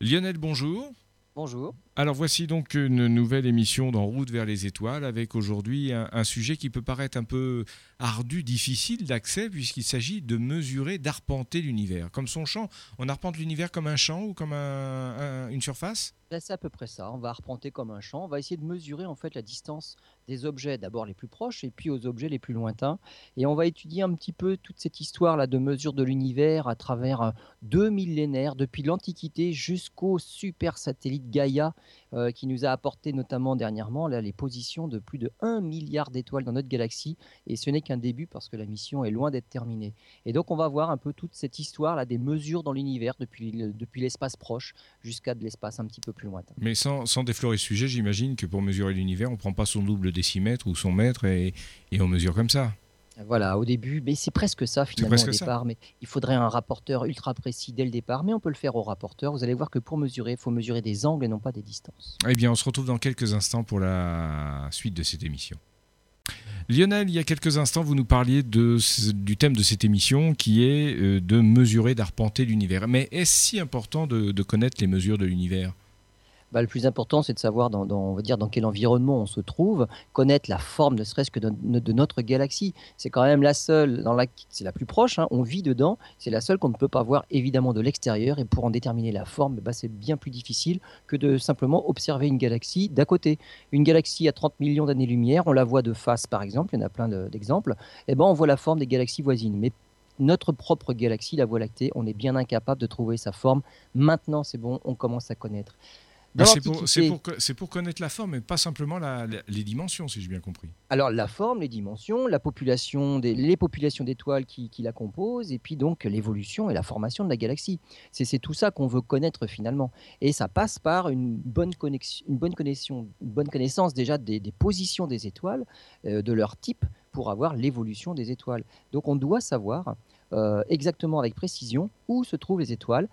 Lionel, bonjour. Bonjour. Alors voici donc une nouvelle émission d'En route vers les étoiles avec aujourd'hui un, sujet qui peut paraître un peu ardu, difficile d'accès puisqu'il s'agit de mesurer, d'arpenter l'univers. Comme son champ, on arpente l'univers comme un champ ou comme une surface? Ben, c'est à peu près ça. On va arpenter comme un champ. On va essayer de mesurer en fait la distance des objets, d'abord les plus proches et puis aux objets les plus lointains. Et on va étudier un petit peu toute cette histoire là de mesure de l'univers à travers euh, deux millénaires, depuis l'Antiquité jusqu'au super satellite Gaïa euh, qui nous a apporté notamment dernièrement là, les positions de plus de 1 milliard d'étoiles dans notre galaxie. Et ce n'est qu'un début parce que la mission est loin d'être terminée. Et donc on va voir un peu toute cette histoire là des mesures dans l'univers depuis, depuis l'espace proche jusqu'à de l'espace un petit peu plus lointain. Mais sans, sans déflorer le sujet, j'imagine que pour mesurer l'univers, on ne prend pas son double décimètre ou son mètre et, et on mesure comme ça. Voilà, au début, mais c'est presque ça finalement au départ. Mais il faudrait un rapporteur ultra précis dès le départ, mais on peut le faire au rapporteur. Vous allez voir que pour mesurer, il faut mesurer des angles et non pas des distances. Eh bien, on se retrouve dans quelques instants pour la suite de cette émission. Lionel, il y a quelques instants, vous nous parliez de, du thème de cette émission qui est euh, de mesurer, d'arpenter l'univers. Mais est-ce si important de connaître les mesures de l'univers? Bah, le plus important, c'est de savoir dans, on va dire, dans quel environnement on se trouve, connaître la forme, ne serait-ce que de, notre galaxie. C'est quand même la seule, dans la, c'est la plus proche, hein, on vit dedans, c'est la seule qu'on ne peut pas voir évidemment de l'extérieur, et pour en déterminer la forme, bah, c'est bien plus difficile que de simplement observer une galaxie d'à côté. Une galaxie à 30 millions d'années-lumière, on la voit de face par exemple, il y en a plein d'exemples, et eh ben on voit la forme des galaxies voisines. Mais notre propre galaxie, la Voie lactée, on est bien incapable de trouver sa forme. Maintenant, c'est bon, on commence à connaître. Ah, c'est pour, pour, connaître la forme, mais pas simplement les dimensions, si j'ai bien compris. Alors la forme, les dimensions, la population des, les populations d'étoiles qui, la composent, et puis donc l'évolution et la formation de la galaxie. C'est tout ça qu'on veut connaître finalement. Et ça passe par une bonne, connexion, une bonne, connexion, une bonne connaissance déjà des, positions des étoiles, euh, de leur type, pour avoir l'évolution des étoiles. Donc on doit savoir euh, exactement avec précision où se trouvent les étoiles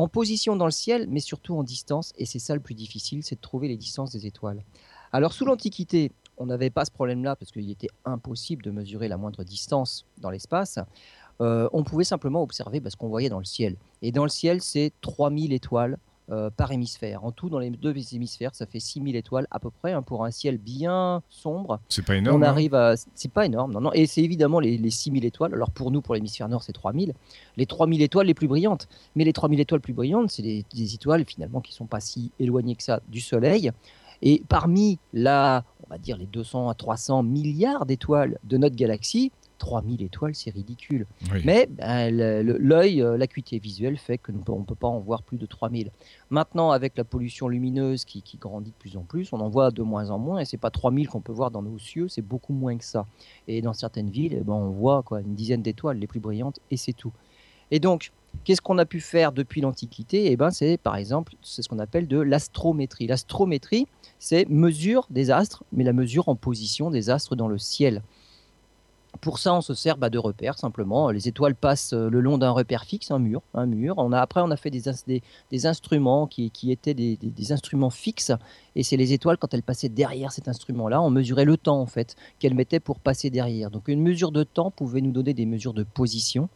en position dans le ciel, mais surtout en distance. Et c'est ça le plus difficile, c'est de trouver les distances des étoiles. Alors sous l'Antiquité, on n'avait pas ce problème-là parce qu'il était impossible de mesurer la moindre distance dans l'espace. Euh, on pouvait simplement observer bah, ce qu'on voyait dans le ciel. Et dans le ciel, c'est 3000 étoiles par hémisphère. En tout, dans les deux hémisphères, ça fait 6000 étoiles à peu près hein, pour un ciel bien sombre. C'est pas énorme. On hein. arrive à. C'est pas énorme, non, non. Et c'est évidemment les, les 6000 étoiles. Alors pour nous, pour l'hémisphère nord, c'est 3000. Les 3000 étoiles les plus brillantes. Mais les 3000 étoiles plus brillantes, c'est des, des, étoiles finalement qui sont pas si éloignées que ça du Soleil. Et parmi la, on va dire les 200 à 300 milliards d'étoiles de notre galaxie, 3000 étoiles, c'est ridicule. Mais ben, l'œil, euh, l'acuité visuelle fait qu'on ne peut pas en voir plus de 3000. Maintenant, avec la pollution lumineuse qui, grandit de plus en plus, on en voit de moins en moins, et c'est pas 3000 qu'on peut voir dans nos cieux, c'est beaucoup moins que ça. Et dans certaines villes, eh ben, on voit quoi, une dizaine d'étoiles les plus brillantes, et c'est tout. Et donc, qu'est-ce qu'on a pu faire depuis l'Antiquité? Eh ben, c'est par exemple, c'est ce qu'on appelle de l'astrométrie. L'astrométrie, c'est mesure des astres, mais la mesure en position des astres dans le ciel. Pour ça, on se sert bah, de repères simplement. Les étoiles passent euh, le long d'un repère fixe, un mur, un mur. On a après, on a fait des, des, instruments qui, étaient des, instruments fixes, et c'est les étoiles quand elles passaient derrière cet instrument-là, on mesurait le temps en fait qu'elles mettaient pour passer derrière. Donc une mesure de temps pouvait nous donner des mesures de position.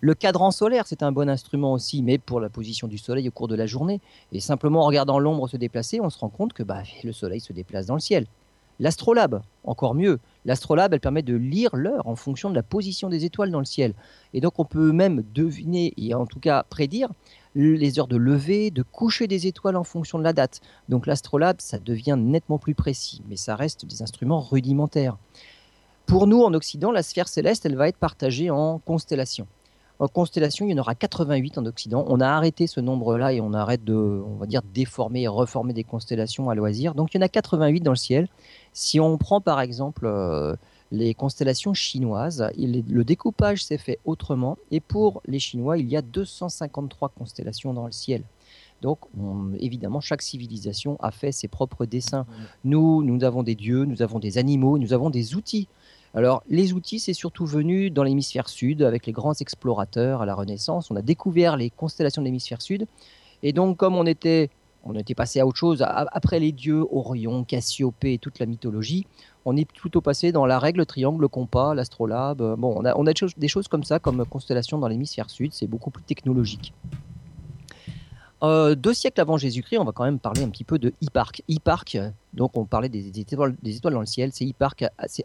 Le cadran solaire, c'est un bon instrument aussi, mais pour la position du Soleil au cours de la journée. Et simplement en regardant l'ombre se déplacer, on se rend compte que bah, le Soleil se déplace dans le ciel. L'astrolabe, encore mieux. L'astrolabe, elle permet de lire l'heure en fonction de la position des étoiles dans le ciel. Et donc on peut même deviner, et en tout cas prédire, les heures de lever, de coucher des étoiles en fonction de la date. Donc l'astrolabe, ça devient nettement plus précis, mais ça reste des instruments rudimentaires. Pour nous, en Occident, la sphère céleste, elle va être partagée en constellations. En constellation, il y en aura 88 en Occident. On a arrêté ce nombre-là et on arrête de, on va dire, déformer et reformer des constellations à loisir. Donc il y en a 88 dans le ciel. Si on prend par exemple euh, les constellations chinoises, le découpage s'est fait autrement. Et pour les Chinois, il y a 253 constellations dans le ciel. Donc, évidemment, chaque civilisation a fait ses propres dessins. Nous, nous avons des dieux, nous avons des animaux, nous avons des outils. Alors, les outils, c'est surtout venu dans l'hémisphère sud avec les grands explorateurs à la Renaissance. On a découvert les constellations de l'hémisphère sud. Et donc, comme on était, on était passé à autre chose, après les dieux, Orion, Cassiopée toute la mythologie, on est plutôt passé dans la règle, triangle, compas, l'astrolabe. On a, des choses comme ça, comme constellation dans l'hémisphère sud. C'est beaucoup plus technologique. euh, deux siècles avant Jésus-Christ, on va quand même parler un petit peu de Hipparque. Hipparque, donc on parlait des, étoiles, dans le ciel, c'est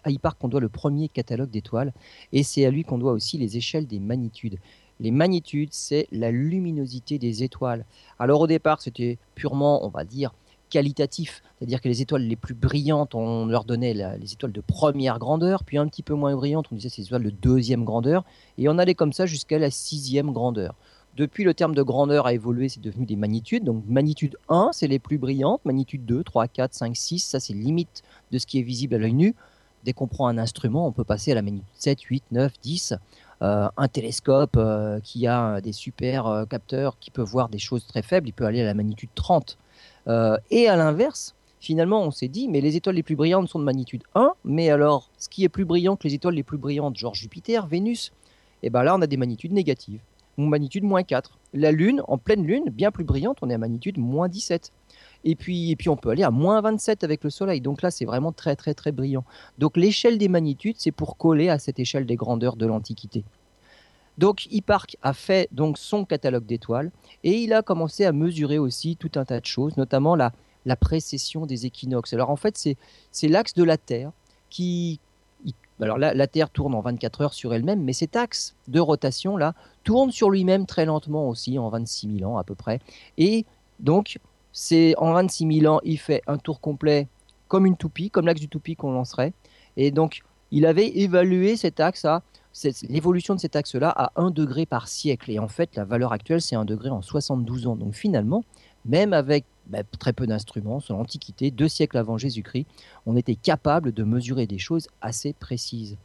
à Hipparque qu'on doit le premier catalogue d'étoiles, et c'est à lui qu'on doit aussi les échelles des magnitudes. Les magnitudes, c'est la luminosité des étoiles. Alors au départ, c'était purement, on va dire, qualitatif, c'est-à-dire que les étoiles les plus brillantes, on leur donnait les étoiles de première grandeur, puis un petit peu moins brillantes, on disait ces étoiles de deuxième grandeur, et on allait comme ça jusqu'à la sixième grandeur. Depuis, le terme de grandeur a évolué, c'est devenu des magnitudes. Donc, magnitude 1, c'est les plus brillantes. Magnitude 2, 3, 4, 5, 6, ça, c'est limite de ce qui est visible à l'œil nu. Dès qu'on prend un instrument, on peut passer à la magnitude 7, 8, 9, 10. Un télescope euh, qui a des super euh, capteurs qui peut voir des choses très faibles, il peut aller à la magnitude 30. Euh, et à l'inverse, finalement, on s'est dit, mais les étoiles les plus brillantes sont de magnitude 1, mais alors, ce qui est plus brillant que les étoiles les plus brillantes, genre Jupiter, Vénus, et eh ben là, on a des magnitudes négatives magnitude moins 4. La Lune, en pleine Lune, bien plus brillante, on est à magnitude moins 17. Et puis, et puis on peut aller à moins 27 avec le Soleil. Donc là, c'est vraiment très très très brillant. Donc l'échelle des magnitudes, c'est pour coller à cette échelle des grandeurs de l'Antiquité. Donc Hipparque a fait donc son catalogue d'étoiles et il a commencé à mesurer aussi tout un tas de choses, notamment la, la précession des équinoxes. Alors en fait, c'est l'axe de la Terre qui, alors là, la Terre tourne en 24 heures sur elle-même, mais cet axe de rotation là tourne sur lui-même très lentement aussi, en 26 000 ans à peu près. Et donc, c'est en 26 000 ans, il fait un tour complet comme une toupie, comme l'axe du toupie qu'on lancerait. Et donc, il avait évalué cet axe à l'évolution de cet axe-là à 1 degré par siècle. Et en fait, la valeur actuelle, c'est 1 degré en 72 ans. Donc finalement, même avec bah, très peu d'instruments, sur l'Antiquité, deux siècles avant Jésus-Christ, on était capable de mesurer des choses assez précises.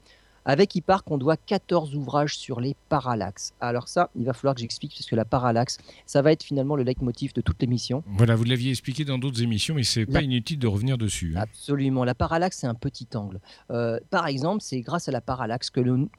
Avec Hipparque, on doit 14 ouvrages sur les parallaxes. Alors ça, il va falloir que j'explique, parce que la parallaxe, ça va être finalement le leitmotiv de toute l'émission. Voilà, vous l'aviez expliqué dans d'autres émissions, mais c'est pas inutile de revenir dessus. Hein. Absolument. La parallaxe, c'est un petit angle. Euh, par exemple, c'est grâce à la parallaxe que, nous,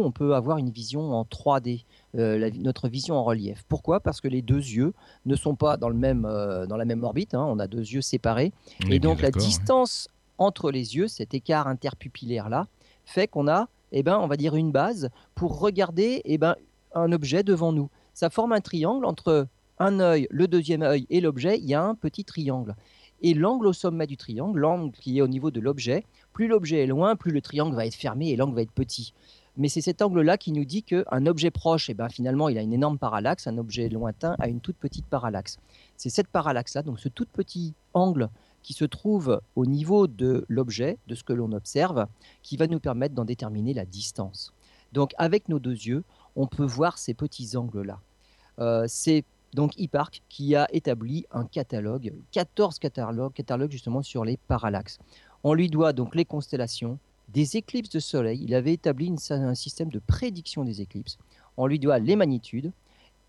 on peut avoir une vision en 3D. Euh, notre vision en relief. Pourquoi? Parce que les deux yeux ne sont pas dans, le même, euh, dans la même orbite, hein. on a deux yeux séparés. et donc la distance entre les yeux, cet écart interpupillaire-là, fait qu'on a, eh ben, on va dire, une base pour regarder eh ben, un objet devant nous. Ça forme un triangle entre un œil, le deuxième œil et l'objet, il y a un petit triangle. Et l'angle au sommet du triangle, l'angle qui est au niveau de l'objet, plus l'objet est loin, plus le triangle va être fermé et l'angle va être petit. Mais c'est cet angle-là qui nous dit qu'un objet proche, eh ben, finalement, il a une énorme parallaxe, un objet lointain a une toute petite parallaxe. C'est cette parallaxe-là, donc ce tout petit angle qui se trouve au niveau de l'objet, de ce que l'on observe, qui va nous permettre d'en déterminer la distance. Donc avec nos deux yeux, on peut voir ces petits angles-là. Euh, c'est donc Hipparque qui a établi un catalogue, 14 catalogues, catalogues justement sur les parallaxes. On lui doit donc les constellations, des éclipses de soleil. Il avait établi un système de prédiction des éclipses. On lui doit les magnitudes.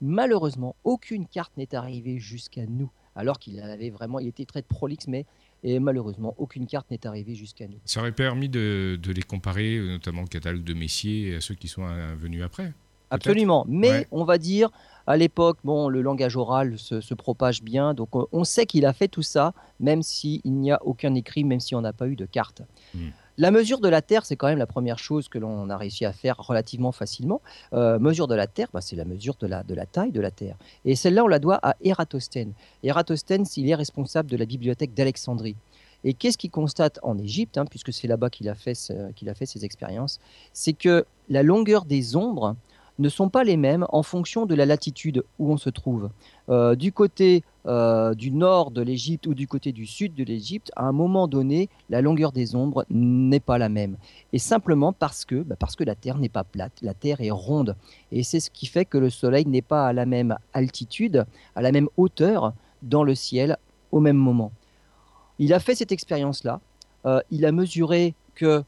Malheureusement, aucune carte n'est arrivée jusqu'à nous alors qu'il avait vraiment, il était très prolixe, mais et malheureusement, aucune carte n'est arrivée jusqu'à nous. Ça aurait permis de, les comparer, notamment au catalogue de Messier, à ceux qui sont euh, venus après. Absolument, mais on va dire, à l'époque, bon, le langage oral se, propage bien, donc on sait qu'il a fait tout ça, même s'il n'y a aucun écrit, même si on n'a pas eu de carte. Hmm. La mesure de la Terre, c'est quand même la première chose que l'on a réussi à faire relativement facilement. Euh, mesure de la Terre, bah, c'est la mesure de la, taille de la Terre. Et celle-là, on la doit à Ératosthène. Ératosthène, il est responsable de la bibliothèque d'Alexandrie. Et qu'est-ce qu'il constate en Égypte, hein, puisque c'est là-bas qu'il a fait ses expériences? C'est que la longueur des ombres ne sont pas les mêmes en fonction de la latitude où on se trouve. Euh, du côté euh, du nord de l'Égypte ou du côté du sud de l'Égypte, à un moment donné, la longueur des ombres n'est pas la même. Et simplement parce que, bah, parce que la Terre n'est pas plate, la Terre est ronde. Et c'est ce qui fait que le Soleil n'est pas à la même altitude, à la même hauteur dans le ciel au même moment. Il a fait cette expérience-là. Euh, il a mesuré que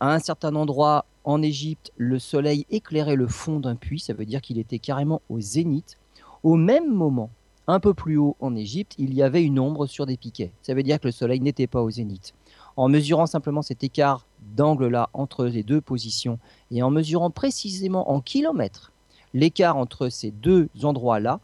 à un certain endroit en Égypte, le soleil éclairait le fond d'un puits, ça veut dire qu'il était carrément au zénith. Au même moment, un peu plus haut en Égypte, il y avait une ombre sur des piquets. Ça veut dire que le soleil n'était pas au zénith. En mesurant simplement cet écart d'angle-là entre les deux positions et en mesurant précisément en kilomètres l'écart entre ces deux endroits-là,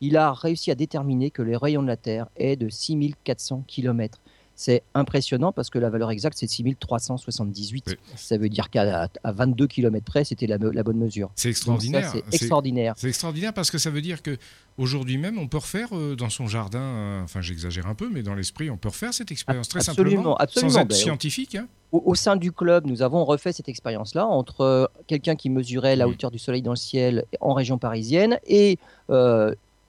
il a réussi à déterminer que les rayons de la Terre est de 6400 km. C'est impressionnant parce que la valeur exacte, c'est 6378. Ça veut dire qu'à 22 km près, c'était la, bonne mesure. C'est extraordinaire. C'est extraordinaire. C'est extraordinaire parce que ça veut dire que aujourd'hui même, on peut refaire euh, dans son jardin, euh, enfin j'exagère un peu, mais dans l'esprit, on peut refaire cette expérience très simplement, absolument. sans être ben, scientifique. Hein. Au, sein du club, nous avons refait cette expérience-là entre euh, quelqu'un qui mesurait la hauteur du soleil dans le ciel en région parisienne et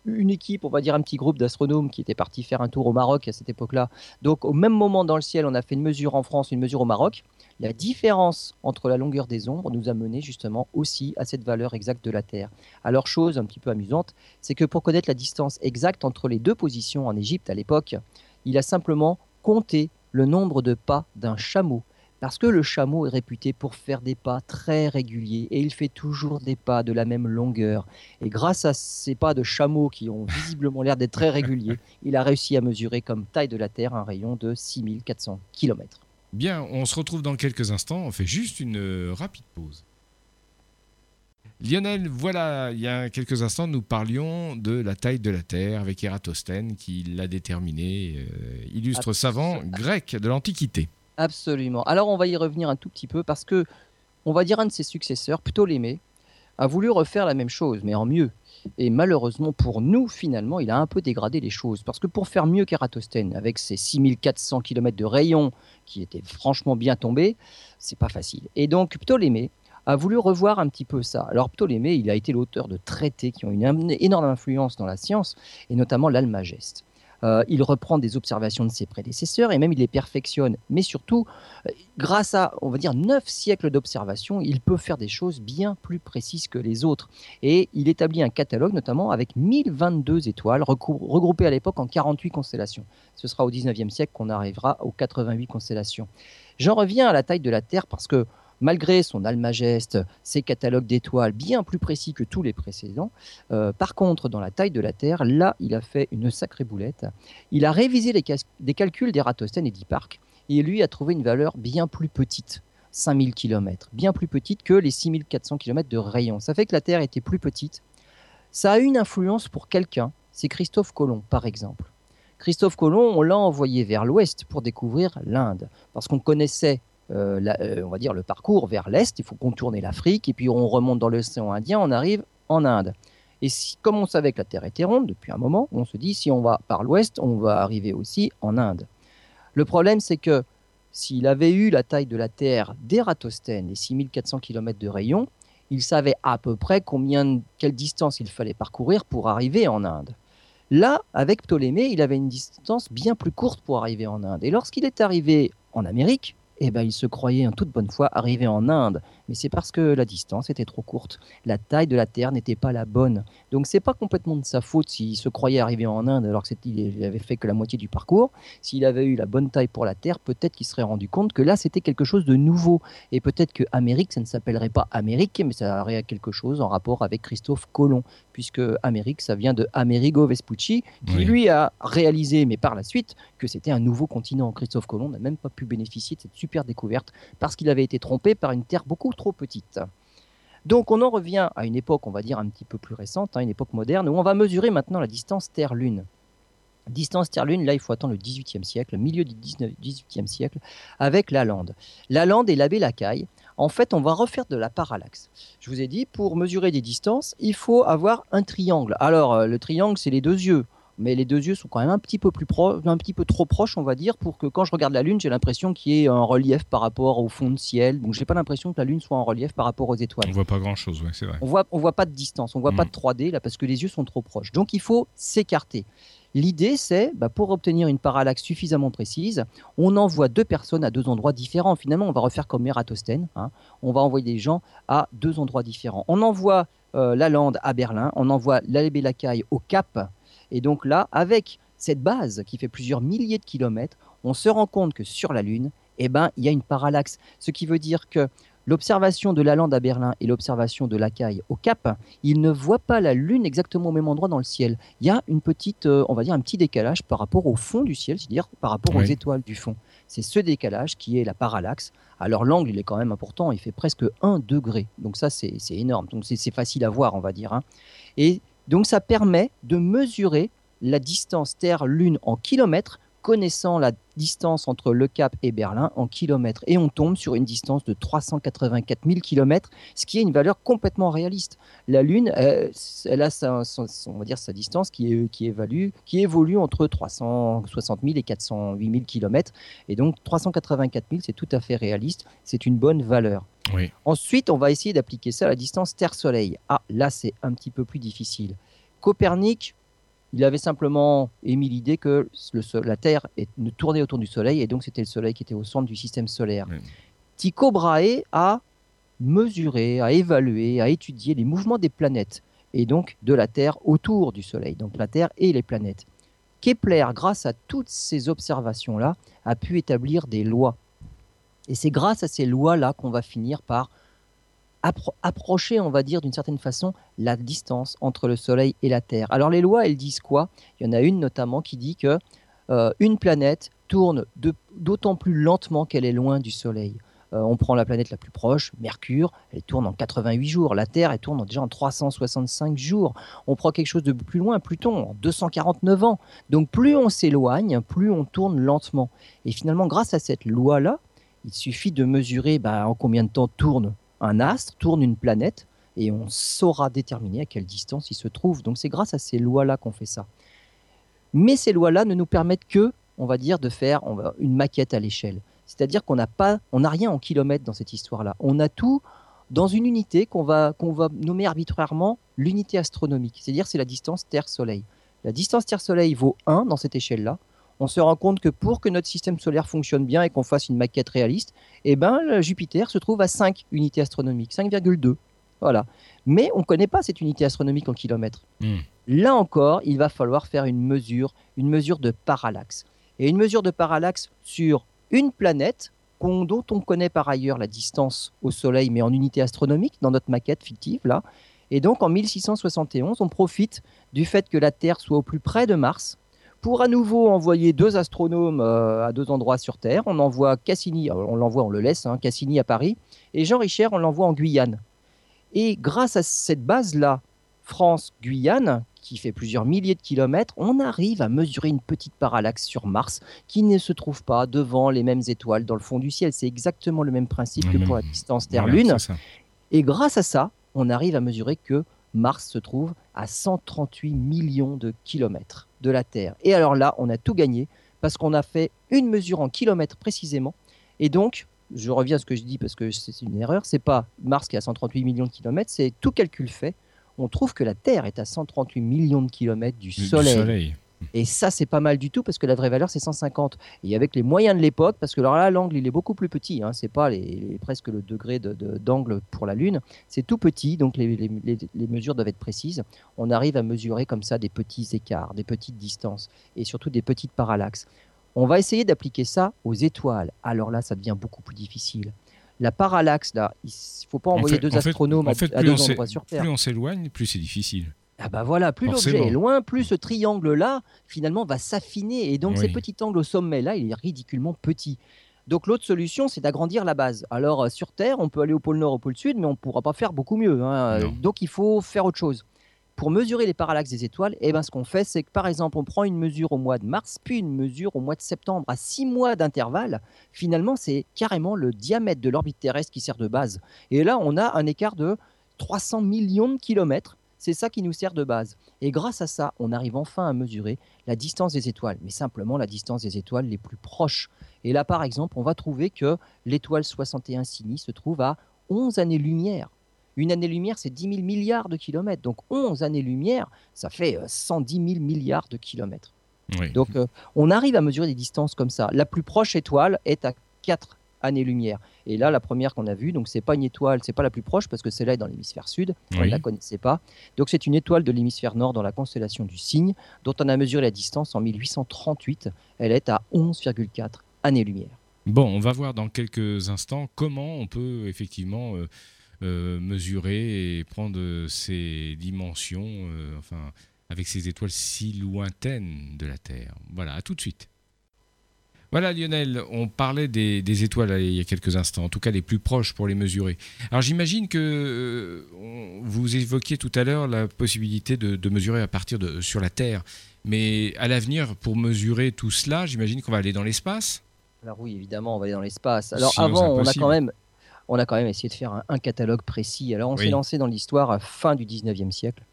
une équipe, on va dire un petit groupe d'astronomes qui était parti faire un tour au Maroc à cette époque-là. Donc au même moment dans le ciel, on a fait une mesure en France, une mesure au Maroc. La différence entre la longueur des ombres nous a mené justement aussi à cette valeur exacte de la Terre. Alors chose un petit peu amusante, c'est que pour connaître la distance exacte entre les deux positions en Égypte à l'époque, il a simplement compté le nombre de pas d'un chameau parce que le chameau est réputé pour faire des pas très réguliers et il fait toujours des pas de la même longueur. Et grâce à ces pas de chameau qui ont visiblement l'air d'être très réguliers, il a réussi à mesurer comme taille de la Terre un rayon de 6400 km. Bien, on se retrouve dans quelques instants, on fait juste une euh, rapide pause. Lionel, voilà, il y a quelques instants, nous parlions de la taille de la Terre avec Ératosthène qui l'a déterminé, euh, illustre savant grec de l'Antiquité. Absolument. Alors on va y revenir un tout petit peu parce que on va dire un de ses successeurs, Ptolémée, a voulu refaire la même chose, mais en mieux. Et malheureusement pour nous, finalement, il a un peu dégradé les choses. Parce que pour faire mieux qu'Eratosthène, avec ses 6400 km de rayon qui étaient franchement bien tombés, c'est pas facile. Et donc Ptolémée a voulu revoir un petit peu ça. Alors Ptolémée, il a été l'auteur de traités qui ont une énorme influence dans la science, et notamment l'Almageste. Euh, il reprend des observations de ses prédécesseurs et même il les perfectionne. Mais surtout, euh, grâce à, on va dire, neuf siècles d'observation, il peut faire des choses bien plus précises que les autres. Et il établit un catalogue, notamment avec 1022 étoiles, regroupées à l'époque en 48 constellations. Ce sera au 19e siècle qu'on arrivera aux 88 constellations. J'en reviens à la taille de la Terre parce que malgré son almageste, ses catalogues d'étoiles bien plus précis que tous les précédents. Euh, par contre, dans la taille de la Terre, là, il a fait une sacrée boulette. Il a révisé les, calculs d'Eratosthène et d'Hipparque et lui a trouvé une valeur bien plus petite. 5000 km, bien plus petite que les 6400 km de rayon. Ça fait que la Terre était plus petite. Ça a eu une influence pour quelqu'un, c'est Christophe Colomb par exemple. Christophe Colomb, on l'a envoyé vers l'ouest pour découvrir l'Inde, parce qu'on connaissait euh, euh, on va dire le parcours vers l'est. Il faut contourner l'Afrique et puis on remonte dans l'océan Indien, on arrive en Inde. Et si, comme on savait que la Terre était ronde depuis un moment, on se dit si on va par l'ouest, on va arriver aussi en Inde. Le problème, c'est que s'il avait eu la taille de la Terre d'Eratosthène, les 6400 km de rayon, il savait à peu près combien, quelle distance il fallait parcourir pour arriver en Inde. Là, avec Ptolémée, il avait une distance bien plus courte pour arriver en Inde. Et lorsqu'il est arrivé en Amérique, eh ben, il se croyait en toute bonne foi arrivé en Inde. Mais c'est parce que la distance était trop courte. La taille de la Terre n'était pas la bonne. Donc c'est pas complètement de sa faute s'il se croyait arrivé en Inde alors qu'il avait fait que la moitié du parcours. S'il avait eu la bonne taille pour la Terre, peut-être qu'il serait rendu compte que là c'était quelque chose de nouveau. Et peut-être que Amérique, ça ne s'appellerait pas Amérique, mais ça aurait quelque chose en rapport avec Christophe Colomb, puisque Amérique, ça vient de Amerigo Vespucci, qui lui a réalisé, mais par la suite, que c'était un nouveau continent. Christophe Colomb n'a même pas pu bénéficier de cette super découverte parce qu'il avait été trompé par une Terre beaucoup trop petite. Donc on en revient à une époque, on va dire un petit peu plus récente, hein, une époque moderne, où on va mesurer maintenant la distance Terre-Lune. Distance Terre-Lune, là il faut attendre le 18e siècle, milieu du 19, 18e siècle, avec la Lande. La Lande et l'abbé Lacaille, en fait on va refaire de la parallaxe. Je vous ai dit, pour mesurer des distances, il faut avoir un triangle. Alors euh, le triangle c'est les deux yeux mais les deux yeux sont quand même un petit peu plus proches, un petit peu trop proches, on va dire, pour que quand je regarde la Lune, j'ai l'impression qu'il y ait un relief par rapport au fond de ciel. Donc, j'ai pas l'impression que la Lune soit en relief par rapport aux étoiles. On voit pas grand chose, c'est vrai. On voit, on voit pas de distance, on voit pas mm. de 3D là parce que les yeux sont trop proches. Donc, il faut s'écarter. L'idée, c'est, bah, pour obtenir une parallaxe suffisamment précise, on envoie deux personnes à deux endroits différents. Finalement, on va refaire comme Eratosthène. Hein. On va envoyer des gens à deux endroits différents. On envoie euh, la Lande à Berlin, on envoie l'Albé Lacaille au Cap, et donc là, avec cette base qui fait plusieurs milliers de kilomètres, on se rend compte que sur la Lune, eh ben, il y a une parallaxe. Ce qui veut dire que l'observation de la lande à Berlin et l'observation de la Caille au Cap, ils ne voient pas la Lune exactement au même endroit dans le ciel. Il y a une petite, euh, on va dire un petit décalage par rapport au fond du ciel, c'est-à-dire par rapport aux étoiles du fond. C'est ce décalage qui est la parallaxe. Alors l'angle, il est quand même important, il fait presque 1 degré. Donc ça, c'est énorme. Donc c'est facile à voir, on va dire. Hein. Et donc ça permet de mesurer la distance Terre-Lune en kilomètres connaissant la distance entre Le Cap et Berlin en kilomètres. Et on tombe sur une distance de 384 000 kilomètres, ce qui est une valeur complètement réaliste. La Lune, euh, elle a sa, on va dire sa distance qui, évalue, qui évolue entre 360 000 et 408 000 kilomètres. Et donc 384 000, c'est tout à fait réaliste. C'est une bonne valeur. Ensuite, on va essayer d'appliquer ça à la distance Terre-Soleil. Ah, là, c'est un petit peu plus difficile. Copernic, il avait simplement émis l'idée que la Terre tournait autour du Soleil et donc c'était le Soleil qui était au centre du système solaire. Tycho Brahe a mesuré, a évalué, a étudié les mouvements des planètes et donc de la Terre autour du Soleil, donc la Terre et les planètes. Kepler, grâce à toutes ces observations-là, a pu établir des lois. Et c'est grâce à ces lois-là qu'on va finir par approcher, on va dire d'une certaine façon, la distance entre le Soleil et la Terre. Alors les lois, elles disent quoi? Il y en a une notamment qui dit que euh, une planète tourne d'autant plus lentement qu'elle est loin du Soleil. Euh, on prend la planète la plus proche, Mercure, elle tourne en 88 jours. La Terre, elle tourne déjà en 365 jours. On prend quelque chose de plus loin, Pluton, en 249 ans. Donc plus on s'éloigne, plus on tourne lentement. Et finalement, grâce à cette loi-là, il suffit de mesurer bah, en combien de temps tourne un astre tourne une planète et on saura déterminer à quelle distance il se trouve. Donc c'est grâce à ces lois-là qu'on fait ça. Mais ces lois-là ne nous permettent que, on va dire, de faire une maquette à l'échelle. C'est-à-dire qu'on n'a pas, on n'a rien en kilomètres dans cette histoire-là. On a tout dans une unité qu'on va, va nommer arbitrairement l'unité astronomique. C'est-à-dire c'est la distance Terre-Soleil. La distance Terre-Soleil vaut 1 dans cette échelle-là on se rend compte que pour que notre système solaire fonctionne bien et qu'on fasse une maquette réaliste, eh ben, Jupiter se trouve à 5 unités astronomiques, 5,2. Voilà. Mais on ne connaît pas cette unité astronomique en kilomètres. Hmm. Là encore, il va falloir faire une mesure, une mesure de parallaxe. Et une mesure de parallaxe sur une planète dont on connaît par ailleurs la distance au Soleil, mais en unité astronomique, dans notre maquette fictive, là. Et donc en 1671, on profite du fait que la Terre soit au plus près de Mars, pour à nouveau envoyer deux astronomes euh, à deux endroits sur Terre. On envoie Cassini, euh, on l'envoie, on le laisse, hein, Cassini à Paris, et Jean Richer, on l'envoie en Guyane. Et grâce à cette base-là, France-Guyane, qui fait plusieurs milliers de kilomètres, on arrive à mesurer une petite parallaxe sur Mars qui ne se trouve pas devant les mêmes étoiles dans le fond du ciel. C'est exactement le même principe que pour la distance Terre-Lune. et grâce à ça, on arrive à mesurer que Mars se trouve à 138 millions de kilomètres de la Terre. Et alors là, on a tout gagné parce qu'on a fait une mesure en kilomètres précisément. Et donc, je reviens à ce que je dis parce que c'est une erreur, c'est pas Mars qui est à 138 millions de kilomètres, c'est tout calcul fait. On trouve que la Terre est à 138 millions de kilomètres du, soleil. Et ça, c'est pas mal du tout parce que la vraie valeur, c'est 150. Et avec les moyens de l'époque, parce que alors là, l'angle, il est beaucoup plus petit. Hein, c'est pas les, presque le degré d'angle de, pour la Lune. C'est tout petit, donc les, les, mesures doivent être précises. On arrive à mesurer comme ça des petits écarts, des petites distances et surtout des petites parallaxes. On va essayer d'appliquer ça aux étoiles. Alors là, ça devient beaucoup plus difficile. La parallaxe, là, il ne faut pas envoyer deux astronomes à, deux endroits sur Terre. Plus on s'éloigne, plus c'est difficile. Ah bah voilà, plus l'objet est loin, plus ce triangle-là, finalement, va s'affiner. Et donc, ces petits angles au sommet-là, il est ridiculement petit. Donc l'autre solution, c'est d'agrandir la base. Alors euh, sur Terre, on peut aller au pôle Nord, au pôle Sud, mais on ne pourra pas faire beaucoup mieux. Hein. Donc il faut faire autre chose. Pour mesurer les parallaxes des étoiles, eh ben, ce qu'on fait, c'est que par exemple, on prend une mesure au mois de mars, puis une mesure au mois de septembre, à six mois d'intervalle. Finalement, c'est carrément le diamètre de l'orbite terrestre qui sert de base. Et là, on a un écart de 300 millions de kilomètres c'est ça qui nous sert de base. Et grâce à ça, on arrive enfin à mesurer la distance des étoiles, mais simplement la distance des étoiles les plus proches. Et là, par exemple, on va trouver que l'étoile 61 Cygni se trouve à 11 années-lumière. Une année-lumière, c'est 10 000 milliards de kilomètres. Donc 11 années-lumière, ça fait 110 euh, 000 milliards de kilomètres. Donc euh, on arrive à mesurer des distances comme ça. La plus proche étoile est à 4 années-lumière. Et là, la première qu'on a vue, donc c'est pas une étoile, c'est pas la plus proche parce que celle-là est dans l'hémisphère sud, on ne la connaissait pas. Donc c'est une étoile de l'hémisphère nord dans la constellation du Cygne, dont on a mesuré la distance en 1838. Elle est à 11,4 années-lumière. Bon, on va voir dans quelques instants comment on peut effectivement euh, euh, mesurer et prendre ces dimensions, euh, enfin, avec ces étoiles si lointaines de la Terre. Voilà, à tout de suite. Voilà Lionel, on parlait des, étoiles il y a quelques instants, en tout cas les plus proches pour les mesurer. Alors j'imagine que euh, vous évoquiez tout à l'heure la possibilité de, mesurer à partir de sur la Terre, mais à l'avenir, pour mesurer tout cela, j'imagine qu'on va aller dans l'espace. Alors oui, évidemment, on va aller dans l'espace. Alors avant, on a quand même on a quand même essayé de faire un, catalogue précis. Alors on s'est lancé dans l'histoire à fin du 19e siècle.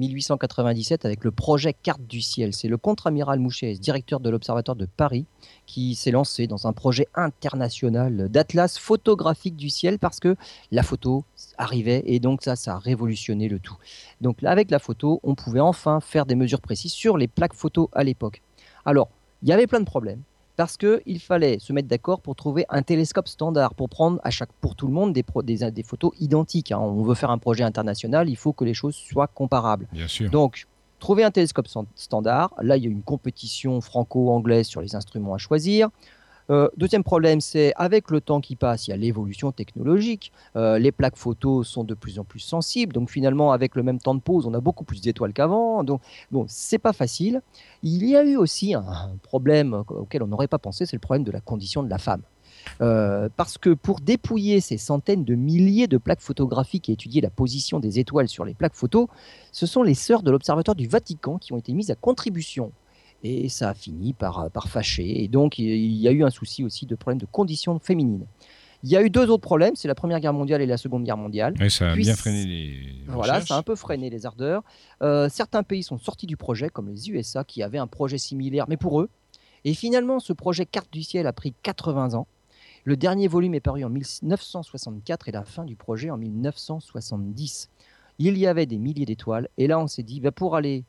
1897 avec le projet Carte du ciel. C'est le contre-amiral Mouchet, directeur de l'Observatoire de Paris, qui s'est lancé dans un projet international d'atlas photographique du ciel parce que la photo arrivait et donc ça, ça a révolutionné le tout. Donc avec la photo, on pouvait enfin faire des mesures précises sur les plaques photo à l'époque. Alors, il y avait plein de problèmes parce qu'il fallait se mettre d'accord pour trouver un télescope standard, pour prendre à chaque, pour tout le monde des, des, photos identiques. Hein. On veut faire un projet international, il faut que les choses soient comparables. Bien sûr. Donc, trouver un télescope standard, là il y a une compétition franco-anglaise sur les instruments à choisir. Euh, deuxième problème, c'est avec le temps qui passe, il y a l'évolution technologique. Euh, les plaques photos sont de plus en plus sensibles. Donc finalement, avec le même temps de pause, on a beaucoup plus d'étoiles qu'avant. Donc bon, c'est pas facile. Il y a eu aussi un problème auquel on n'aurait pas pensé, c'est le problème de la condition de la femme. Euh, parce que pour dépouiller ces centaines de milliers de plaques photographiques et étudier la position des étoiles sur les plaques photos, ce sont les sœurs de l'Observatoire du Vatican qui ont été mises à contribution et ça a fini par, euh, par fâcher. Et donc, il y a eu un souci aussi de problème de conditions féminines. Il y a eu deux autres problèmes, c'est la Première Guerre mondiale et la Seconde Guerre mondiale. Et ça a bien freiné les. Voilà, ça a un peu freiné les ardeurs. Euh, certains pays sont sortis du projet, comme les USA, qui avaient un projet similaire, mais pour eux. Et finalement, ce projet Carte du ciel a pris 80 ans. Le dernier volume est paru en 1964 et la fin du projet en 1970. Il y avait des milliers d'étoiles, et là on s'est dit, bah, pour aller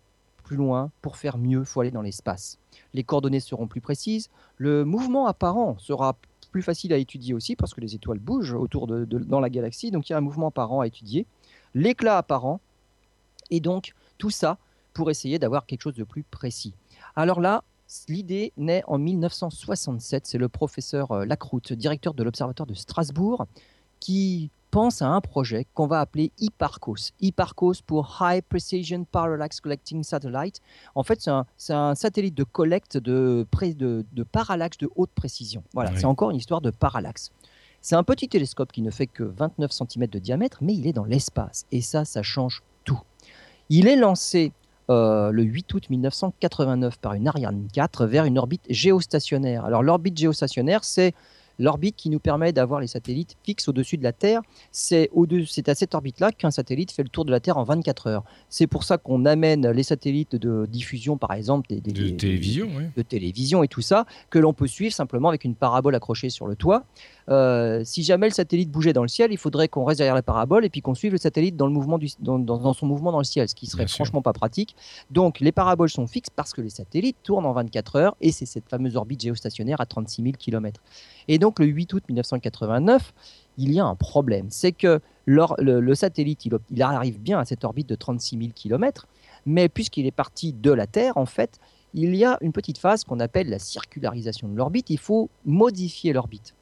plus loin, pour faire mieux, faut aller dans l'espace. Les coordonnées seront plus précises, le mouvement apparent sera plus facile à étudier aussi parce que les étoiles bougent autour de, dans la galaxie, donc il y a un mouvement apparent à étudier, l'éclat apparent, et donc tout ça pour essayer d'avoir quelque chose de plus précis. Alors là, l'idée naît en 1967, c'est le professeur euh, Lacroute, directeur de l'Observatoire de Strasbourg, qui pense à un projet qu'on va appeler HIPARCOS. HIPARCOS pour High Precision Parallax Collecting Satellite. En fait, c'est un, satellite de collecte de, de, de, parallaxe de haute précision. Voilà, c'est encore une histoire de parallaxe. C'est un petit télescope qui ne fait que 29 cm de diamètre, mais il est dans l'espace. Et ça, ça change tout. Il est lancé euh, le 8 août 1989 par une Ariane 4 vers une orbite géostationnaire. Alors l'orbite géostationnaire, c'est l'orbite qui nous permet d'avoir les satellites fixes au-dessus de la Terre. C'est à cette orbite-là qu'un satellite fait le tour de la Terre en 24 heures. C'est pour ça qu'on amène les satellites de diffusion, par exemple, des, de, télévision, de télévision et tout ça, que l'on peut suivre simplement avec une parabole accrochée sur le toit. Euh, si jamais le satellite bougeait dans le ciel, il faudrait qu'on reste derrière la parabole et puis qu'on suive le satellite dans, le mouvement dans, son mouvement dans le ciel, ce qui serait franchement pas pratique. Donc les paraboles sont fixes parce que les satellites tournent en 24 heures et c'est cette fameuse orbite géostationnaire à 36 000 km. Et donc le 8 août 1989, il y a un problème. C'est que le, satellite, il, il, arrive bien à cette orbite de 36 000 km, mais puisqu'il est parti de la Terre, en fait, il y a une petite phase qu'on appelle la circularisation de l'orbite. Il faut modifier l'orbite.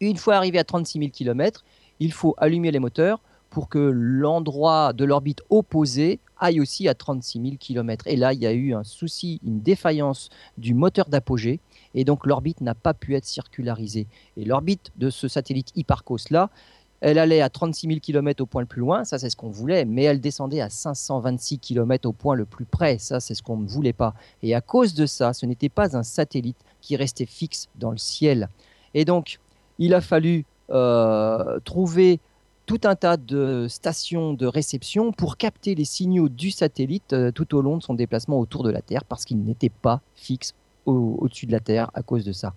Une fois arrivé à 36 000 km, il faut allumer les moteurs pour que l'endroit de l'orbite opposé aille aussi à 36 000 km. Et là, il y a eu un souci, une défaillance du moteur d'apogée, et donc l'orbite n'a pas pu être circularisée. Et l'orbite de ce satellite Hipparcos-là, elle allait à 36 000 km au point le plus loin, ça c'est ce qu'on voulait, mais elle descendait à 526 km au point le plus près, ça c'est ce qu'on ne voulait pas. Et à cause de ça, ce n'était pas un satellite qui restait fixe dans le ciel. Et donc, il a fallu euh, trouver tout un tas de stations de réception pour capter les signaux du satellite euh, tout au long de son déplacement autour de la Terre parce qu'il n'était pas fixe au-dessus de la Terre à cause de ça.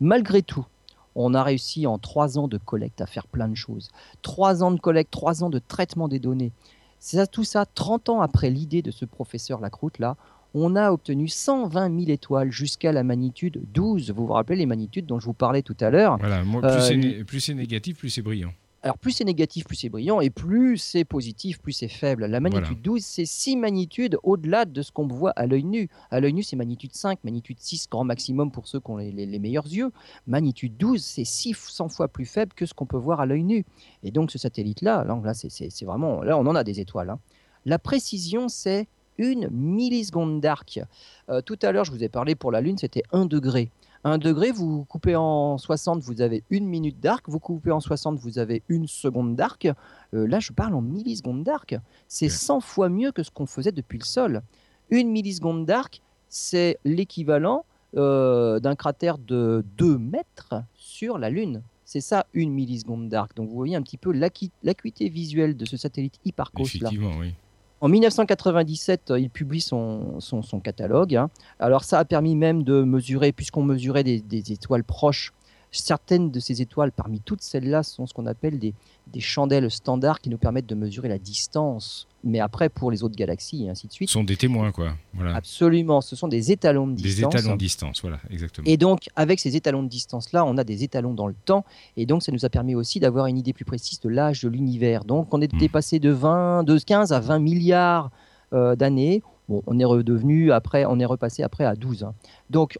Malgré tout, on a réussi en trois ans de collecte à faire plein de choses. Trois ans de collecte, trois ans de traitement des données. C'est ça, tout ça, 30 ans après l'idée de ce professeur Lacroute là, on a obtenu 120 000 étoiles jusqu'à la magnitude 12. Vous vous rappelez les magnitudes dont je vous parlais tout à l'heure? Voilà, euh, plus c'est négatif, plus c'est brillant. Alors plus c'est négatif, plus c'est brillant, et plus c'est positif, plus c'est faible. La magnitude 12, c'est 6 magnitudes au-delà de ce qu'on voit à l'œil nu. À l'œil nu, c'est magnitude 5, magnitude 6, grand maximum pour ceux qui ont les, meilleurs yeux. Magnitude 12, c'est 600 fois plus faible que ce qu'on peut voir à l'œil nu. Et donc ce satellite-là, là, là c'est vraiment, là on en a des étoiles. Hein. La précision, c'est une milliseconde d'arc. Euh, tout à l'heure, je vous ai parlé pour la Lune, c'était 1 degré. Un degré, vous coupez en 60, vous avez une minute d'arc. Vous coupez en 60, vous avez une seconde d'arc. Euh, là, je parle en millisecondes d'arc. C'est 100 fois mieux que ce qu'on faisait depuis le sol. Une milliseconde d'arc, c'est l'équivalent euh, d'un cratère de 2 mètres sur la Lune. C'est ça, une milliseconde d'arc. Donc vous voyez un petit peu l'acuité visuelle de ce satellite Hipparcos. Effectivement, oui. En 1997, euh, il publie son, catalogue. Hein. Alors ça a permis même de mesurer, puisqu'on mesurait des, étoiles proches, certaines de ces étoiles, parmi toutes celles-là, sont ce qu'on appelle des, des chandelles standards qui nous permettent de mesurer la distance mais après pour les autres galaxies et ainsi de suite. Ce sont des témoins, quoi. Voilà. Absolument, ce sont des étalons de distance. Des étalons de distance, voilà, exactement. Et donc, avec ces étalons de distance-là, on a des étalons dans le temps, et donc ça nous a permis aussi d'avoir une idée plus précise de l'âge de l'univers. Donc, on est dépassé hmm. de 20, de 15 à 20 milliards euh, d'années. On est redevenu après, on est repassé après à 12. Hein. Donc,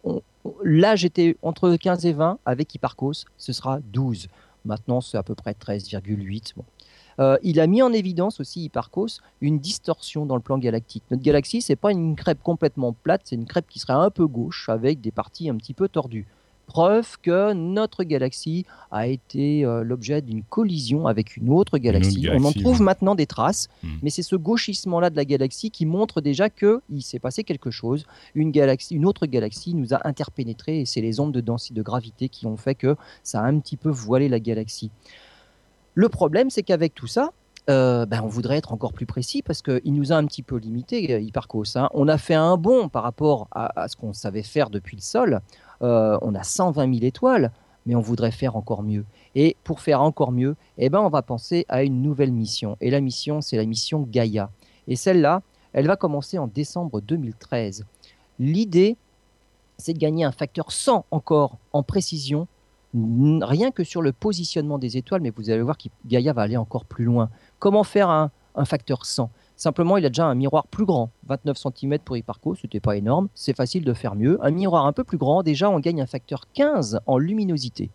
l'âge était entre 15 et 20 avec Hipparcos, ce sera 12. Maintenant, c'est à peu près 13,8. Bon. Euh, il a mis en évidence aussi, Hipparcos, une distorsion dans le plan galactique. Notre galaxie, c'est pas une crêpe complètement plate, c'est une crêpe qui serait un peu gauche avec des parties un petit peu tordues. Preuve que notre galaxie a été euh, l'objet d'une collision avec une autre galaxie. On en trouve maintenant des traces, hmm. mais c'est ce gauchissement-là de la galaxie qui montre déjà qu'il s'est passé quelque chose. Une, galaxie, une autre galaxie nous a interpénétré et c'est les ondes de densité de gravité qui ont fait que ça a un petit peu voilé la galaxie. Le problème, c'est qu'avec tout ça, euh, ben, on voudrait être encore plus précis parce qu'il nous a un petit peu limité, euh, Hipparcos. Hein. On a fait un bond par rapport à, ce qu'on savait faire depuis le sol. Euh, on a 120 000 étoiles, mais on voudrait faire encore mieux. Et pour faire encore mieux, eh ben, on va penser à une nouvelle mission. Et la mission, c'est la mission Gaïa. Et celle-là, elle va commencer en décembre 2013. L'idée, c'est de gagner un facteur 100 encore en précision rien que sur le positionnement des étoiles, mais vous allez voir que Gaïa va aller encore plus loin. Comment faire un, facteur 100 Simplement, il a déjà un miroir plus grand, 29 cm pour Hipparco, ce n'était pas énorme, c'est facile de faire mieux. Un miroir un peu plus grand, déjà on gagne un facteur 15 en luminosité.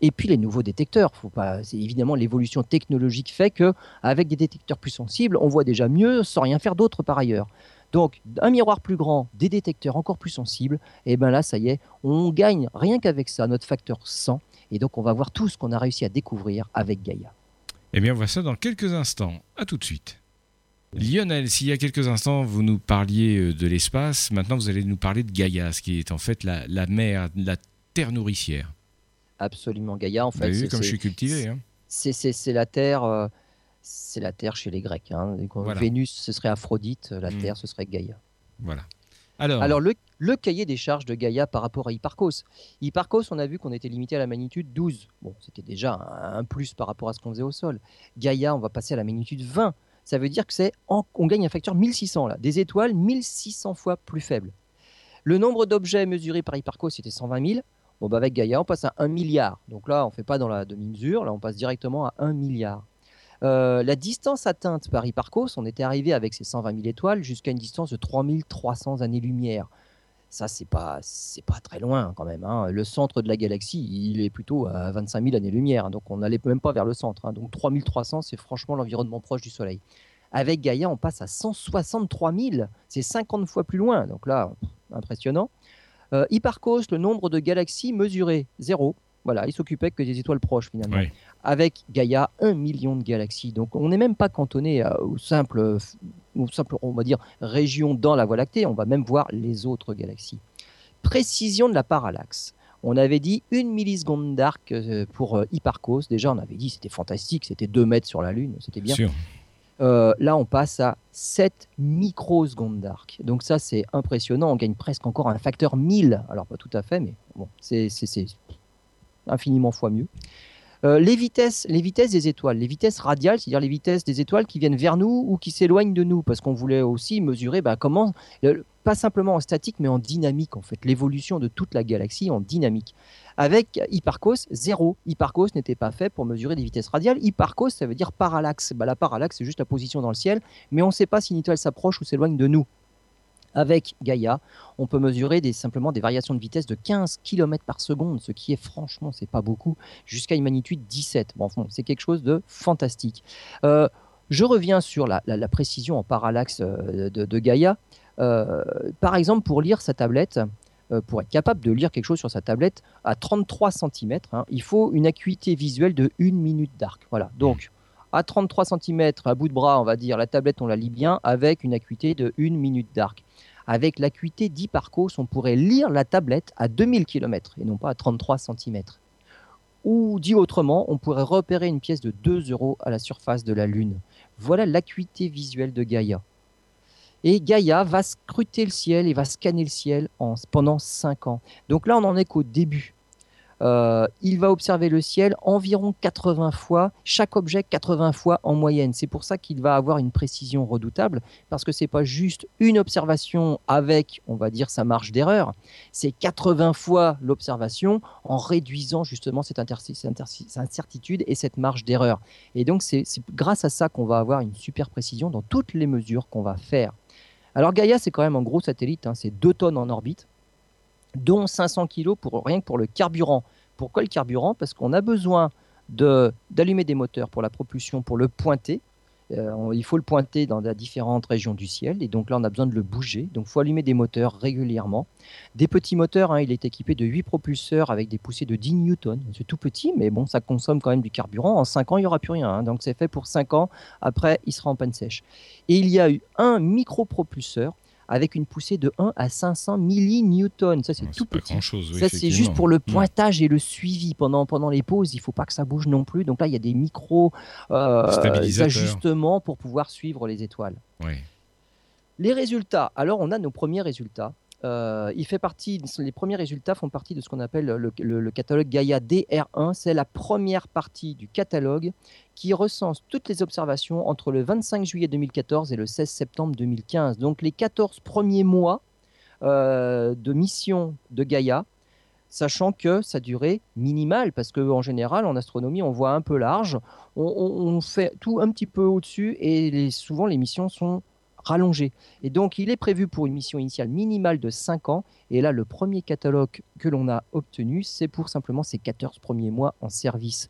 Et puis les nouveaux détecteurs, faut pas, évidemment l'évolution technologique fait que avec des détecteurs plus sensibles, on voit déjà mieux sans rien faire d'autre par ailleurs. Donc, un miroir plus grand, des détecteurs encore plus sensibles, et bien là, ça y est, on gagne rien qu'avec ça notre facteur 100. Et donc, on va voir tout ce qu'on a réussi à découvrir avec Gaïa. Eh bien, on voit ça dans quelques instants. À tout de suite. Lionel, s'il y a quelques instants, vous nous parliez euh, de l'espace, maintenant vous allez nous parler de Gaïa, ce qui est en fait la, mer, la terre nourricière. Absolument, Gaïa, en fait. Vous comme je suis cultivé. Hein. C'est la terre. Euh, c'est la Terre chez les Grecs. Hein. Vénus, ce serait Aphrodite, la hmm. Terre, ce serait Gaïa. Voilà. Alors, le, cahier des charges de Gaïa par rapport à Hipparcos. Hipparcos, on a vu qu'on était limité à la magnitude 12. Bon, c'était déjà un, plus par rapport à ce qu'on faisait au sol. Gaïa, on va passer à la magnitude 20. Ça veut dire que c'est on gagne un facteur 1600 là, des étoiles 1600 fois plus faibles. Le nombre d'objets mesurés par Hipparcos c'était 120 000. Bon, bah avec Gaïa, on passe à 1 milliard. Donc là, on ne fait pas dans la demi-mesure, là, on passe directement à 1 milliard. Euh, la distance atteinte par Hipparcos, on était arrivé avec ses 120 000 étoiles jusqu'à une distance de 3300 années-lumière. Ça, c'est pas, pas très loin quand même. Hein. Le centre de la galaxie, il est plutôt à 25 000 années-lumière. Donc, on n'allait même pas vers le centre. Hein. Donc, 3300, c'est franchement l'environnement proche du Soleil. Avec Gaïa, on passe à 163 000. C'est 50 fois plus loin. Donc là, impressionnant. Euh, Hipparcos, le nombre de galaxies mesurées, zéro. Voilà, il s'occupait que des étoiles proches finalement. Avec Gaïa, un million de galaxies. Donc on n'est même pas cantonné aux simples, simple, on va dire, régions dans la Voie lactée. On va même voir les autres galaxies. Précision de la parallaxe. On avait dit une milliseconde d'arc euh, pour euh, Hipparcos. Déjà, on avait dit c'était fantastique, c'était 2 mètres sur la Lune, c'était bien. Euh, là, on passe à 7 microsecondes d'arc. Donc ça, c'est impressionnant. On gagne presque encore un facteur 1000. Alors pas tout à fait, mais bon, c'est infiniment fois mieux. Euh, les, vitesses, les vitesses des étoiles, les vitesses radiales, c'est-à-dire les vitesses des étoiles qui viennent vers nous ou qui s'éloignent de nous, parce qu'on voulait aussi mesurer bah, comment, pas simplement en statique, mais en dynamique, en fait, l'évolution de toute la galaxie en dynamique. Avec Hipparcos, zéro. Hipparcos n'était pas fait pour mesurer des vitesses radiales. Hipparcos, ça veut dire parallaxe. Bah, la parallaxe, c'est juste la position dans le ciel, mais on ne sait pas si une étoile s'approche ou s'éloigne de nous. Avec Gaïa, on peut mesurer simplement des variations de vitesse de 15 km par seconde, ce qui est franchement, c'est pas beaucoup, jusqu'à une magnitude 17. Bon, c'est quelque chose de fantastique. Euh, je reviens sur la, précision en parallaxe euh, de, Gaïa. Euh, par exemple, pour lire sa tablette, euh, pour être capable de lire quelque chose sur sa tablette à 33 cm, hein, il faut une acuité visuelle de 1 minute d'arc. Voilà. Donc, à 33 cm, à bout de bras, on va dire, la tablette, on la lit bien avec une acuité de 1 minute d'arc. Avec l'acuité d'Hyparcos, on pourrait lire la tablette à 2000 km et non pas à 33 cm. Ou dit autrement, on pourrait repérer une pièce de 2 euros à la surface de la Lune. Voilà l'acuité visuelle de Gaïa. Et Gaïa va scruter le ciel et va scanner le ciel en, pendant 5 ans. Donc là, on n'en est qu'au début. Euh, il va observer le ciel environ 80 fois, chaque objet 80 fois en moyenne. C'est pour ça qu'il va avoir une précision redoutable, parce que c'est pas juste une observation avec, on va dire, sa marge d'erreur, c'est 80 fois l'observation en réduisant justement cette, incertitude et cette marge d'erreur. Et donc c'est grâce à ça qu'on va avoir une super précision dans toutes les mesures qu'on va faire. Alors Gaïa, c'est quand même un gros satellite, hein, c'est 2 tonnes en orbite, dont 500 kg pour rien que pour le carburant. Pourquoi le carburant? Parce qu'on a besoin d'allumer des moteurs pour la propulsion, pour le pointer. Euh, il faut le pointer dans différentes régions du ciel, et donc là on a besoin de le bouger. Donc il faut allumer des moteurs régulièrement. Des petits moteurs, hein, il est équipé de 8 propulseurs avec des poussées de 10 newtons. C'est tout petit, mais bon, ça consomme quand même du carburant. En 5 ans, il n'y aura plus rien. Hein. donc c'est fait pour 5 ans. Après, il sera en panne sèche. Et il y a eu un micropropulseur avec une poussée de 1 à 500 millinewtons. Ça, c'est tout petit. ça, c'est juste pour le pointage et le suivi pendant, pendant les pauses. Il ne faut pas que ça bouge non plus. Donc là, il y a des micro euh, ajustements pour pouvoir suivre les étoiles. Les résultats. Alors, on a nos premiers résultats. Euh, il fait partie, les premiers résultats font partie de ce qu'on appelle le, catalogue Gaia DR1. C'est la première partie du catalogue qui recense toutes les observations entre le 25 juillet 2014 et le 16 septembre 2015. Donc les 14 premiers mois euh, de mission de Gaia, sachant que sa durée minimale, parce qu'en général, en astronomie, on voit un peu large, on, fait tout un petit peu au-dessus, et souvent les missions sont rallongé. Et donc, il est prévu pour une mission initiale minimale de 5 ans. Et là, le premier catalogue que l'on a obtenu, c'est pour simplement ces 14 premiers mois en service.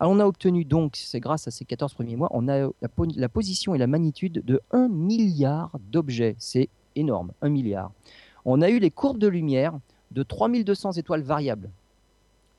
Alors, on a obtenu donc, c'est grâce à ces 14 premiers mois, on a la, la position et la magnitude de 1 milliard d'objets. C'est énorme, 1 milliard. On a eu les courbes de lumière de 3200 étoiles variables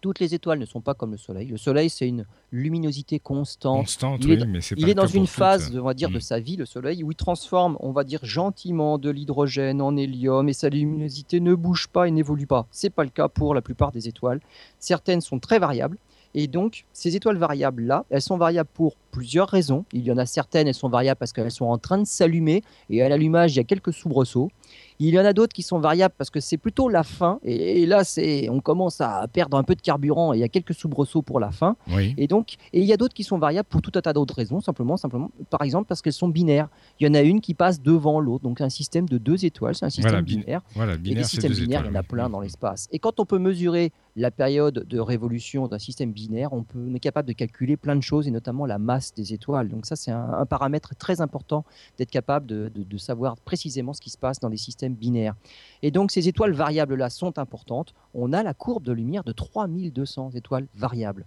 toutes les étoiles ne sont pas comme le Soleil. Le Soleil, c'est une luminosité constante. Constante, il est, mais c'est Il est dans une phase, on va dire, de mm. sa vie, le Soleil, où il transforme, on va dire, gentiment de l'hydrogène en hélium, et sa luminosité ne bouge pas et n'évolue pas. C'est pas le cas pour la plupart des étoiles. Certaines sont très variables. Et donc, ces étoiles variables-là, elles sont variables pour plusieurs raisons. Il y en a certaines, elles sont variables parce qu'elles sont en train de s'allumer, et à l'allumage, il y a quelques soubresauts. Il y en a d'autres qui sont variables parce que c'est plutôt la fin. Et, là, c'est, on commence à perdre un peu de carburant et il y a quelques soubresauts pour la fin. Et donc, et il y a d'autres qui sont variables pour tout un tas d'autres raisons. Simplement, simplement, par exemple, parce qu'elles sont binaires. Il y en a une qui passe devant l'autre. Donc, un système de deux étoiles, c'est un système binaire. Voilà, binaire. Et des systèmes binaires, il y en a plein dans l'espace. Et quand on peut mesurer la période de révolution d'un système binaire, on, peut, on est capable de calculer plein de choses et notamment la masse des étoiles. Donc ça, c'est un, paramètre très important d'être capable de, de, savoir précisément ce qui se passe dans les systèmes binaires. Et donc ces étoiles variables-là sont importantes. On a la courbe de lumière de 3200 étoiles variables.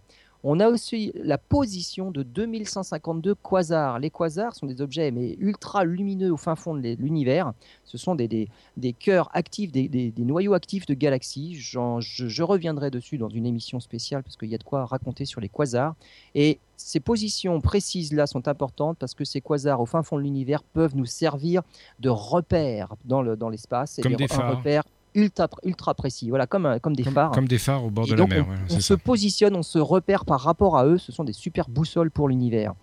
On a aussi la position de 2152 quasars. Les quasars sont des objets mais ultra lumineux au fin fond de l'univers. Ce sont des, des, cœurs actifs, des, des, noyaux actifs de galaxies. Je, je, reviendrai dessus dans une émission spéciale parce qu'il y a de quoi raconter sur les quasars. Et ces positions précises-là sont importantes parce que ces quasars au fin fond de l'univers peuvent nous servir de repères dans l'espace. Le, dans Comme des phares ultra, ultra précis, voilà, comme, comme des phares. Comme des phares au bord de la mer. On, se positionne, on se repère par rapport à eux, ce sont des super boussoles pour l'univers.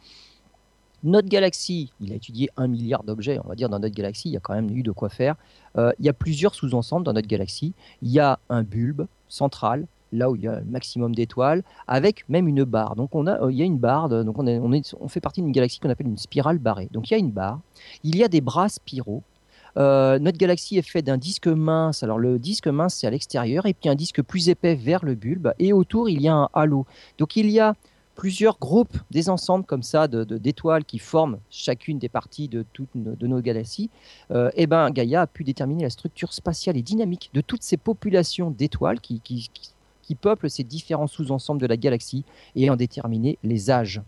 Notre galaxie, il a étudié un milliard d'objets, on va dire, dans notre galaxie, il y a quand même eu de quoi faire. Euh, il y a plusieurs sous-ensembles dans notre galaxie. Il y a un bulbe central, là où il y a le maximum d'étoiles, avec même une barre. Donc on a, euh, il y a une barre, donc on, est, on, est, on fait partie d'une galaxie qu'on appelle une spirale barrée. Donc il y a une barre, il y a des bras spiraux, euh, notre galaxie est faite d'un disque mince. Alors le disque mince, c'est à l'extérieur, et puis un disque plus épais vers le bulbe, et autour, il y a un halo. Donc il y a plusieurs groupes, des ensembles comme ça d'étoiles qui forment chacune des parties de toutes nos, de nos galaxies, euh, et ben Gaïa a pu déterminer la structure spatiale et dynamique de toutes ces populations d'étoiles qui, qui, qui, peuplent ces différents sous-ensembles de la galaxie et en déterminer les âges.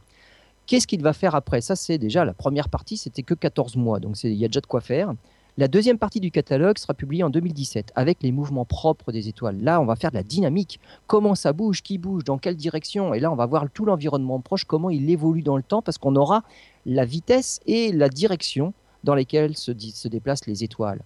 Qu'est-ce qu'il va faire après? Ça, c'est déjà la première partie, c'était que 14 mois, donc il y a déjà de quoi faire. La deuxième partie du catalogue sera publiée en 2017 avec les mouvements propres des étoiles. Là, on va faire de la dynamique. Comment ça bouge, qui bouge, dans quelle direction? Et là, on va voir tout l'environnement proche, comment il évolue dans le temps, parce qu'on aura la vitesse et la direction dans lesquelles se, se déplacent les étoiles.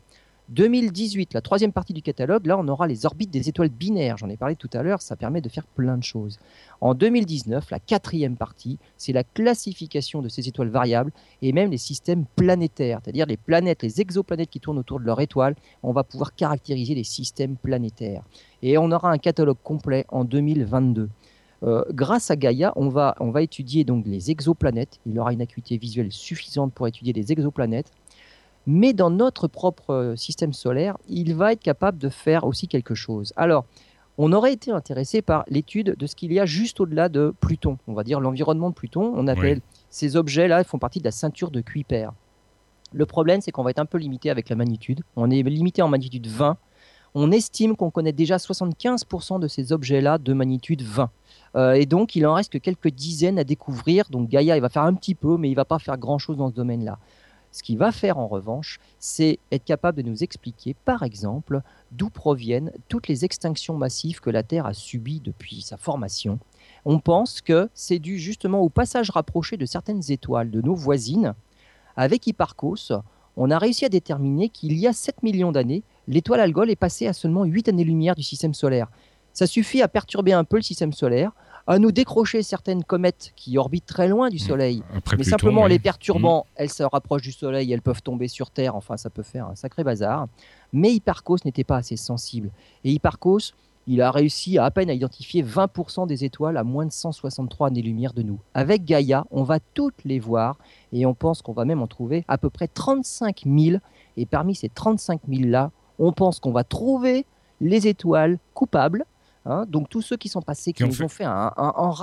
2018, la troisième partie du catalogue, là on aura les orbites des étoiles binaires. J'en ai parlé tout à l'heure, ça permet de faire plein de choses. En 2019, la quatrième partie, c'est la classification de ces étoiles variables et même les systèmes planétaires, c'est-à-dire les planètes, les exoplanètes qui tournent autour de leur étoile. On va pouvoir caractériser les systèmes planétaires. Et on aura un catalogue complet en 2022. Euh, grâce à Gaïa, on va, on va étudier donc les exoplanètes. Il aura une acuité visuelle suffisante pour étudier les exoplanètes mais dans notre propre euh, système solaire, il va être capable de faire aussi quelque chose. Alors, on aurait été intéressé par l'étude de ce qu'il y a juste au-delà de Pluton, on va dire l'environnement de Pluton. On appelle ces objets-là, ils font partie de la ceinture de Kuiper. Le problème, c'est qu'on va être un peu limité avec la magnitude. On est limité en magnitude 20. On estime qu'on connaît déjà 75% de ces objets-là de magnitude 20. Euh, et donc, il en reste que quelques dizaines à découvrir. Donc, Gaïa, il va faire un petit peu, mais il va pas faire grand-chose dans ce domaine-là. Ce qu'il va faire en revanche, c'est être capable de nous expliquer, par exemple, d'où proviennent toutes les extinctions massives que la Terre a subies depuis sa formation. On pense que c'est dû justement au passage rapproché de certaines étoiles de nos voisines. Avec Hipparcos, on a réussi à déterminer qu'il y a 7 millions d'années, l'étoile Algol est passée à seulement 8 années-lumière du système solaire. Ça suffit à perturber un peu le système solaire, à nous décrocher certaines comètes qui orbitent très loin du mmh. Soleil. mais simplement, les perturbant, mmh. elles se rapprochent du Soleil, elles peuvent tomber sur Terre, enfin, ça peut faire un sacré bazar. Mais Hipparcos n'était pas assez sensible. Et Hipparcos, il a réussi à à peine à identifier 20% des étoiles à moins de 163 années-lumière de nous. Avec Gaïa, on va toutes les voir et on pense qu'on va même en trouver à peu près 35 000. Et parmi ces 35 000-là, on pense qu'on va trouver les étoiles coupables Hein. donc tous ceux qui sont passés, qui, nous ont fait un, un,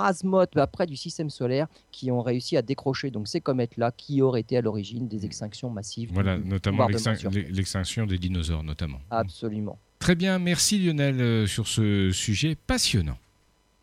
après du système solaire, qui ont réussi à décrocher donc ces comètes-là, qui auraient été à l'origine des extinctions massives. Voilà, notamment l'extinction des dinosaures, notamment. Absolument. Très bien, merci Lionel euh, sur ce sujet passionnant.